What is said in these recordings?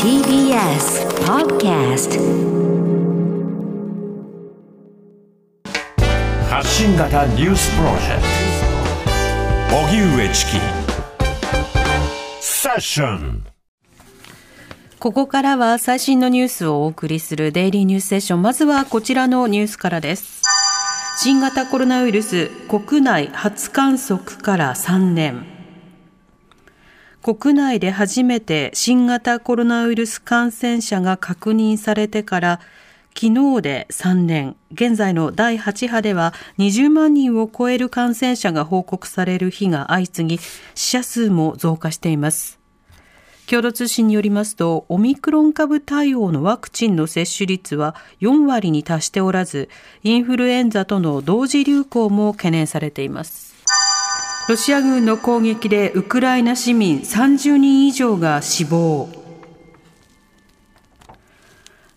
TBS Podcast 発信型ニュースプロジェクト荻上チキセッションここからは最新のニュースをお送りするデイリーニュースセッション。まずはこちらのニュースからです。新型コロナウイルス国内初観測から3年。国内で初めて新型コロナウイルス感染者が確認されてから昨日で3年、現在の第8波では20万人を超える感染者が報告される日が相次ぎ、死者数も増加しています。共同通信によりますと、オミクロン株対応のワクチンの接種率は4割に達しておらず、インフルエンザとの同時流行も懸念されています。ロシア軍の攻撃でウクライナ市民30人以上が死亡。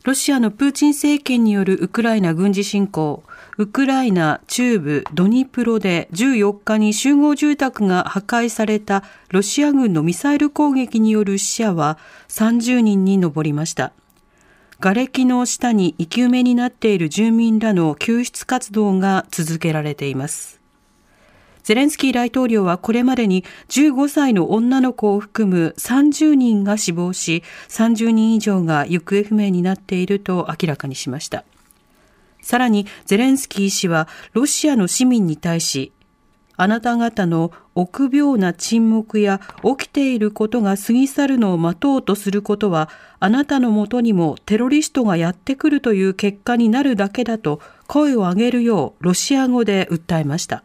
ロシアのプーチン政権によるウクライナ軍事侵攻、ウクライナ中部ドニプロで14日に集合住宅が破壊されたロシア軍のミサイル攻撃による死者は30人に上りました。瓦礫の下に生き埋めになっている住民らの救出活動が続けられています。ゼレンスキー大統領はこれまでに15歳の女の子を含む30人が死亡し、30人以上が行方不明になっていると明らかにしました。さらにゼレンスキー氏はロシアの市民に対し、あなた方の臆病な沈黙や起きていることが過ぎ去るのを待とうとすることは、あなたのもとにもテロリストがやってくるという結果になるだけだと声を上げるようロシア語で訴えました。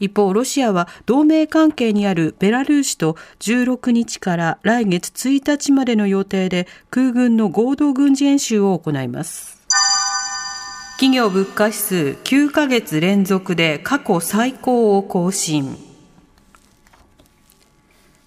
一方、ロシアは同盟関係にあるベラルーシと16日から来月1日までの予定で空軍の合同軍事演習を行います。企業物価指数9ヶ月連続で過去最高を更新。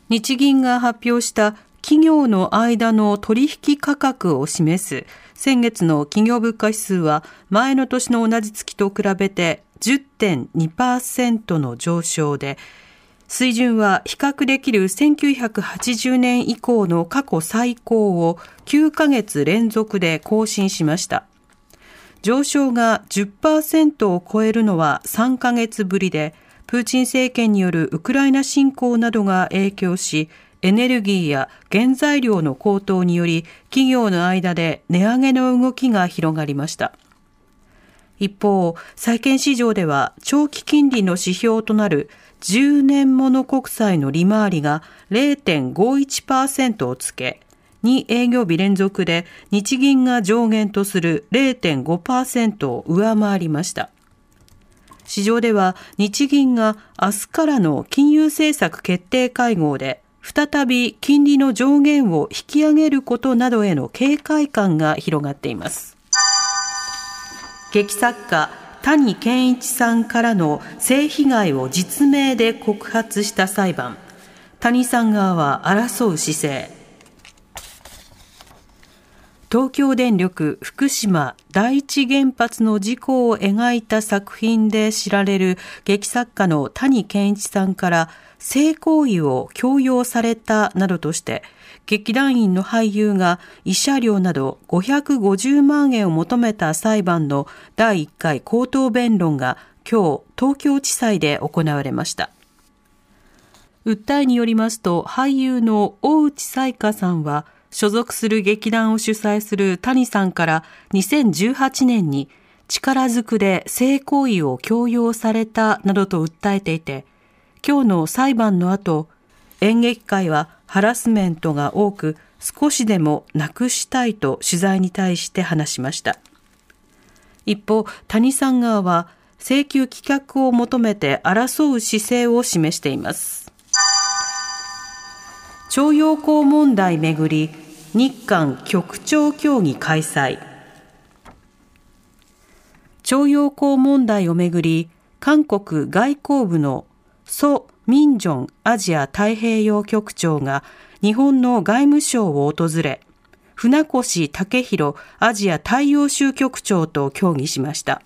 日銀が発表した企業の間の取引価格を示す先月の企業物価指数は前の年の同じ月と比べて10.2%の上昇で、水準は比較できる1980年以降の過去最高を9ヶ月連続で更新しました。上昇が10%を超えるのは3ヶ月ぶりで、プーチン政権によるウクライナ侵攻などが影響し、エネルギーや原材料の高騰により、企業の間で値上げの動きが広がりました。一方、債券市場では長期金利の指標となる10年もの国債の利回りが0.51%をつけ、2営業日連続で日銀が上限とする0.5%を上回りました。市場では日銀が明日からの金融政策決定会合で再び金利の上限を引き上げることなどへの警戒感が広がっています。劇作家谷健一さんからの性被害を実名で告発した裁判谷さん側は争う姿勢東京電力福島第一原発の事故を描いた作品で知られる劇作家の谷健一さんから性行為を強要されたなどとして劇団員の俳優が慰謝料など550万円を求めた裁判の第1回口頭弁論が今日東京地裁で行われました。訴えによりますと俳優の大内彩香さんは所属する劇団を主催する谷さんから2018年に力ずくで性行為を強要されたなどと訴えていて今日の裁判の後演劇界はハラスメントが多く少しでもなくしたいと取材に対して話しました。一方、谷さん側は請求棄却を求めて争う姿勢を示しています。徴用工問題めぐり日韓局長協議開催。徴用工問題をめぐり韓国外交部のソ・ミンジョンアジア太平洋局長が日本の外務省を訪れ、船越武弘アジア太陽州局長と協議しました。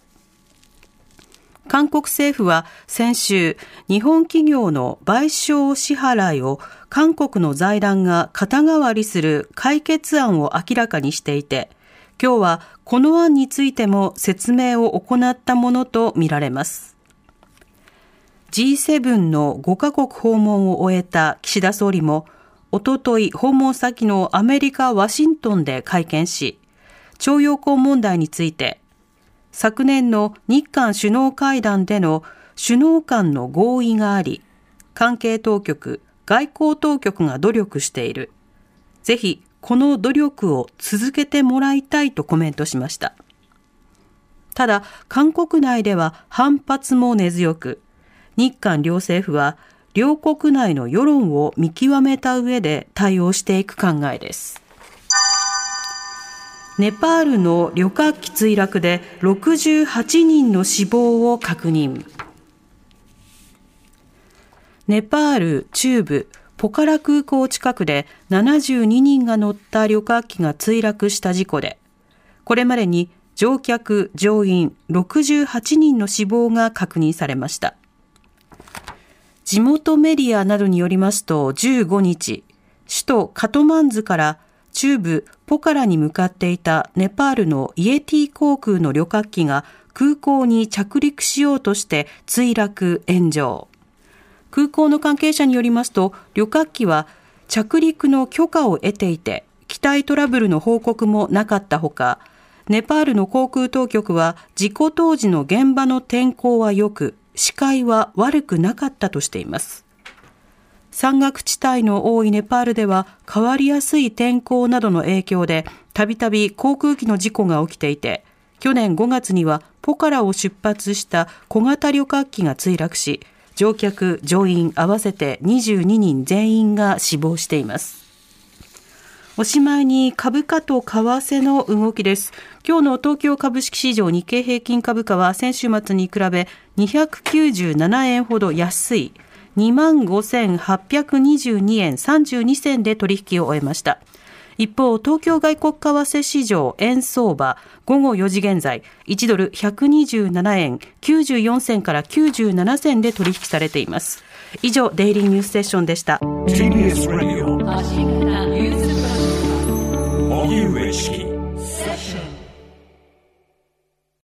韓国政府は先週、日本企業の賠償支払いを韓国の財団が肩代わりする解決案を明らかにしていて、今日はこの案についても説明を行ったものとみられます。G7 の5カ国訪問を終えた岸田総理も、おととい訪問先のアメリカ・ワシントンで会見し、徴用工問題について、昨年の日韓首脳会談での首脳間の合意があり、関係当局、外交当局が努力している。ぜひ、この努力を続けてもらいたいとコメントしました。ただ、韓国内では反発も根強く、日韓両政府は両国内の世論を見極めた上で対応していく考えです。ネパールの旅客機墜落で68人の死亡を確認。ネパール中部ポカラ空港近くで72人が乗った旅客機が墜落した事故で、これまでに乗客・乗員68人の死亡が確認されました。地元メディアなどによりますと15日、首都カトマンズから中部ポカラに向かっていたネパールのイエティ航空の旅客機が空港に着陸しようとして墜落炎上。空港の関係者によりますと旅客機は着陸の許可を得ていて機体トラブルの報告もなかったほかネパールの航空当局は事故当時の現場の天候は良く視界は悪くなかったとしています。山岳地帯の多いネパールでは変わりやすい天候などの影響でたびたび航空機の事故が起きていて去年5月にはポカラを出発した小型旅客機が墜落し乗客乗員合わせて22人全員が死亡していますおしまいに株価と為替の動きです。今日の東京株式市場日経平均株価は先週末に比べ297円ほど安い25,822円32銭で取引を終えました。一方、東京外国為替市場円相場午後4時現在1ドル127円94銭から97銭で取引されています。以上、デイリーニュースセッションでした。TBS Radio 荻上チキ